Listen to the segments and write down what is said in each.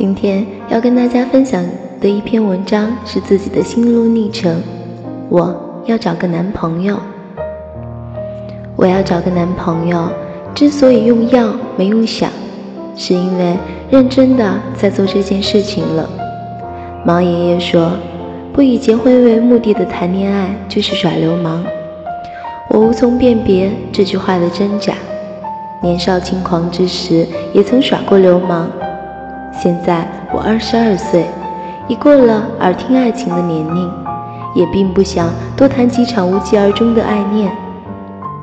今天要跟大家分享的一篇文章是自己的心路历程。我要找个男朋友，我要找个男朋友。之所以用要没用想，是因为认真的在做这件事情了。毛爷爷说，不以结婚为目的的谈恋爱就是耍流氓。我无从辨别这句话的真假。年少轻狂之时，也曾耍过流氓。现在我二十二岁，已过了耳听爱情的年龄，也并不想多谈几场无疾而终的爱恋。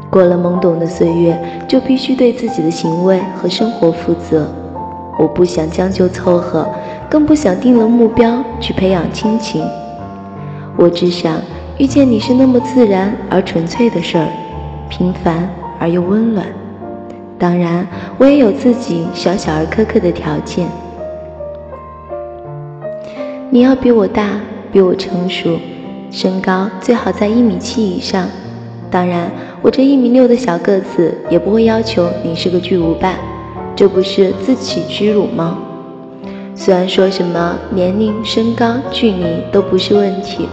过了懵懂的岁月，就必须对自己的行为和生活负责。我不想将就凑合，更不想定了目标去培养亲情。我只想遇见你是那么自然而纯粹的事儿，平凡而又温暖。当然，我也有自己小小而苛刻的条件。你要比我大，比我成熟，身高最好在一米七以上。当然，我这一米六的小个子也不会要求你是个巨无霸，这不是自取屈辱吗？虽然说什么年龄、身高、距离都不是问题，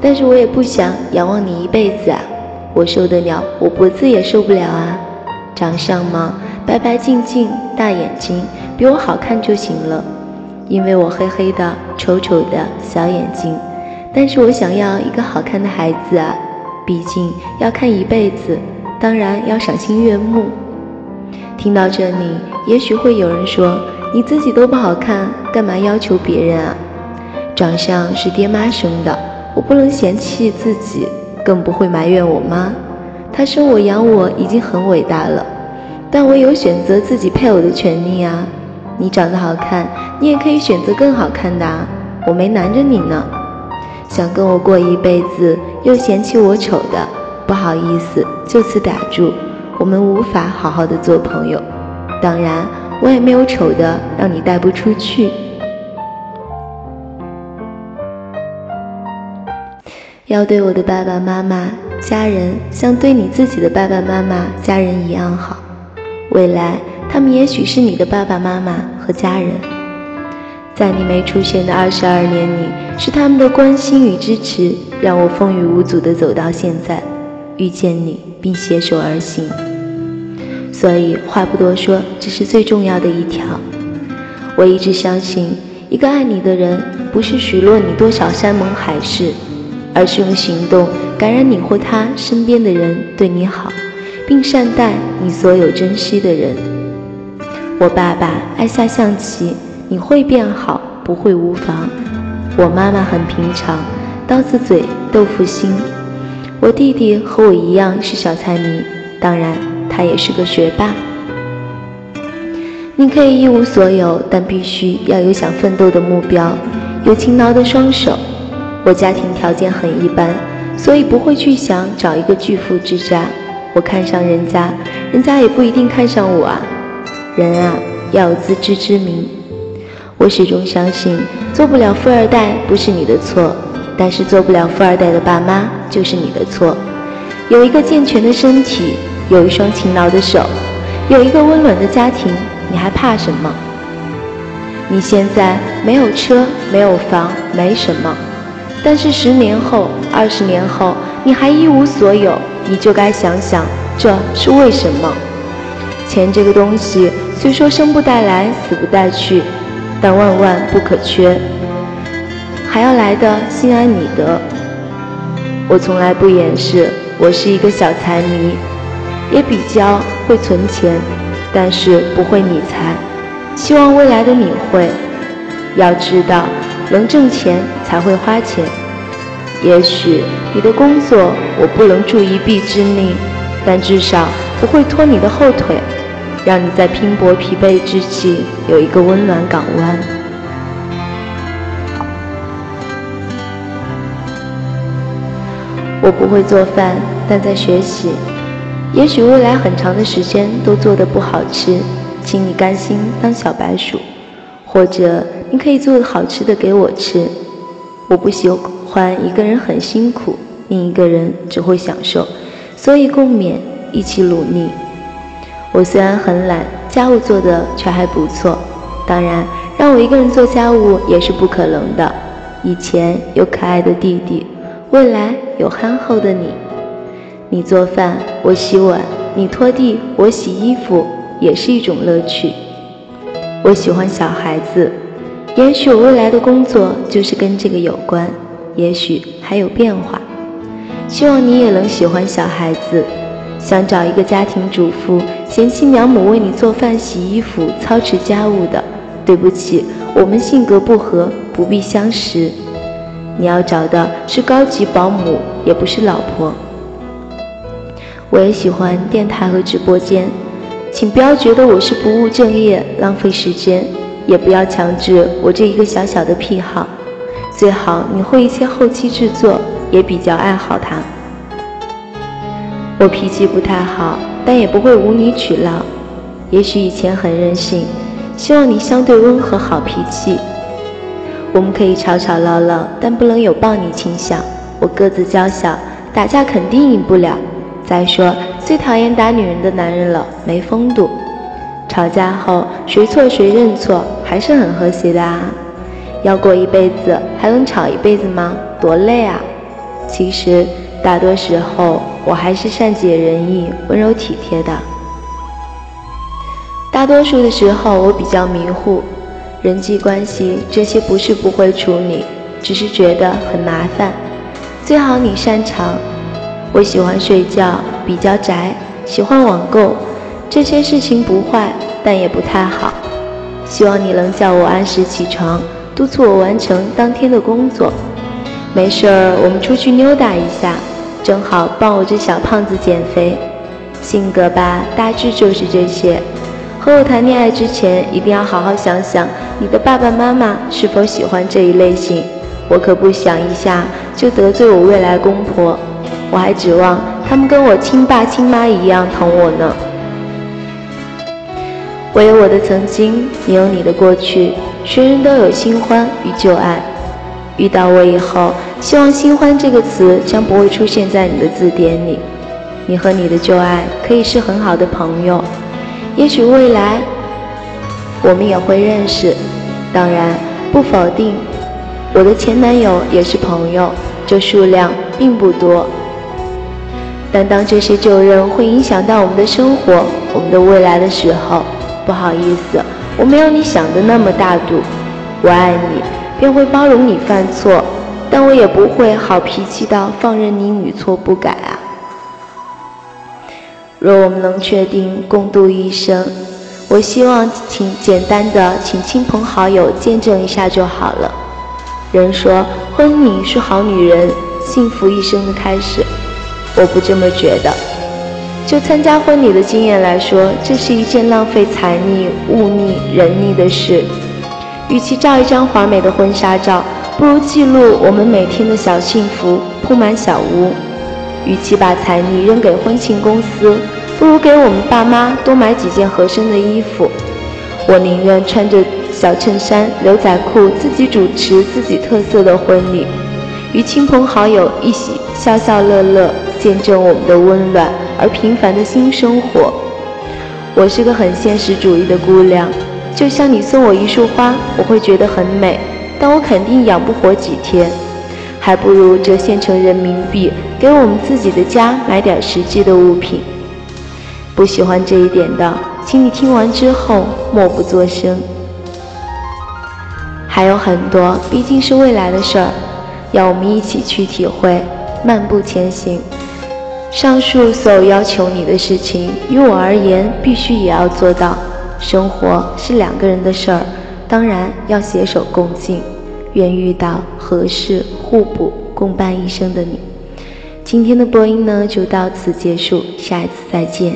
但是我也不想仰望你一辈子啊！我受得了，我脖子也受不了啊！长相嘛，白白净净，大眼睛，比我好看就行了。因为我黑黑的、丑丑的小眼睛，但是我想要一个好看的孩子啊！毕竟要看一辈子，当然要赏心悦目。听到这里，也许会有人说：“你自己都不好看，干嘛要求别人啊？”长相是爹妈生的，我不能嫌弃自己，更不会埋怨我妈。她生我养我已经很伟大了，但我有选择自己配偶的权利啊！你长得好看，你也可以选择更好看的啊！我没拦着你呢。想跟我过一辈子又嫌弃我丑的，不好意思，就此打住，我们无法好好的做朋友。当然，我也没有丑的让你带不出去。要对我的爸爸妈妈、家人像对你自己的爸爸妈妈、家人一样好。未来。他们也许是你的爸爸妈妈和家人，在你没出现的二十二年里，是他们的关心与支持，让我风雨无阻地走到现在，遇见你并携手而行。所以话不多说，这是最重要的一条。我一直相信，一个爱你的人，不是许诺你多少山盟海誓，而是用行动感染你或他身边的人对你好，并善待你所有珍惜的人。我爸爸爱下象棋，你会变好，不会无妨。我妈妈很平常，刀子嘴豆腐心。我弟弟和我一样是小财迷，当然他也是个学霸。你可以一无所有，但必须要有想奋斗的目标，有勤劳的双手。我家庭条件很一般，所以不会去想找一个巨富之家。我看上人家，人家也不一定看上我啊。人啊，要有自知之明。我始终相信，做不了富二代不是你的错，但是做不了富二代的爸妈就是你的错。有一个健全的身体，有一双勤劳的手，有一个温暖的家庭，你还怕什么？你现在没有车，没有房，没什么，但是十年后、二十年后，你还一无所有，你就该想想，这是为什么？钱这个东西。虽说生不带来，死不带去，但万万不可缺，还要来的心安理得。我从来不掩饰，我是一个小财迷，也比较会存钱，但是不会理财。希望未来的你会。要知道，能挣钱才会花钱。也许你的工作我不能助一臂之力，但至少不会拖你的后腿。让你在拼搏疲惫之际有一个温暖港湾。我不会做饭但在学习也许未来很长的时间都做的不好吃请你甘心当小白鼠或者你可以做好吃的给我吃我不喜欢一个人很辛苦另一个人只会享受所以共勉一起努力。我虽然很懒，家务做的却还不错。当然，让我一个人做家务也是不可能的。以前有可爱的弟弟，未来有憨厚的你。你做饭，我洗碗；你拖地，我洗衣服，也是一种乐趣。我喜欢小孩子，也许我未来的工作就是跟这个有关，也许还有变化。希望你也能喜欢小孩子，想找一个家庭主妇，贤妻良母为你做饭、洗衣服、操持家务的。对不起，我们性格不合，不必相识。你要找的是高级保姆，也不是老婆。我也喜欢电台和直播间，请不要觉得我是不务正业、浪费时间，也不要强制我这一个小小的癖好。最好你会一些后期制作，也比较爱好它。我脾气不太好，但也不会无理取闹。也许以前很任性，希望你相对温和、好脾气。我们可以吵吵闹闹，但不能有暴力倾向。我个子娇小，打架肯定赢不了。再说，最讨厌打女人的男人了，没风度。吵架后谁错谁认错，还是很和谐的啊。要过一辈子，还能吵一辈子吗？多累啊！其实大多时候我还是善解人意、温柔体贴的。大多数的时候我比较迷糊，人际关系这些不是不会处理，只是觉得很麻烦。最好你擅长。我喜欢睡觉，比较宅，喜欢网购，这些事情不坏，但也不太好。希望你能叫我按时起床，督促我完成当天的工作。没事儿，我们出去溜达一下，正好帮我这小胖子减肥。性格吧，大致就是这些。和我谈恋爱之前，一定要好好想想你的爸爸妈妈是否喜欢这一类型。我可不想一下就得罪我未来公婆。我还指望他们跟我亲爸亲妈一样疼我呢。我有我的曾经，你有你的过去，谁人都有新欢与旧爱。遇到我以后，希望“新欢”这个词将不会出现在你的字典里。你和你的旧爱可以是很好的朋友，也许未来我们也会认识。当然，不否定我的前男友也是朋友，这数量并不多。但当这些旧人会影响到我们的生活、我们的未来的时候，不好意思，我没有你想的那么大度。我爱你，便会包容你犯错，但我也不会好脾气到放任你屡错不改啊。若我们能确定共度一生，我希望请简单的请亲朋好友见证一下就好了。人说婚礼是好女人幸福一生的开始。我不这么觉得。就参加婚礼的经验来说，这是一件浪费财力、物力、人力的事。与其照一张华美的婚纱照，不如记录我们每天的小幸福，铺满小屋。与其把彩礼扔给婚庆公司，不如给我们爸妈多买几件合身的衣服。我宁愿穿着小衬衫、牛仔裤，自己主持自己特色的婚礼，与亲朋好友一起笑笑乐乐。见证我们的温暖而平凡的新生活。我是个很现实主义的姑娘，就像你送我一束花，我会觉得很美，但我肯定养不活几天，还不如折现成人民币，给我们自己的家买点实际的物品。不喜欢这一点的，请你听完之后默不作声。还有很多，毕竟是未来的事儿，要我们一起去体会，漫步前行。上述所有要求你的事情，于我而言必须也要做到。生活是两个人的事儿，当然要携手共进。愿遇到合适、互补、共伴一生的你。今天的播音呢，就到此结束，下一次再见。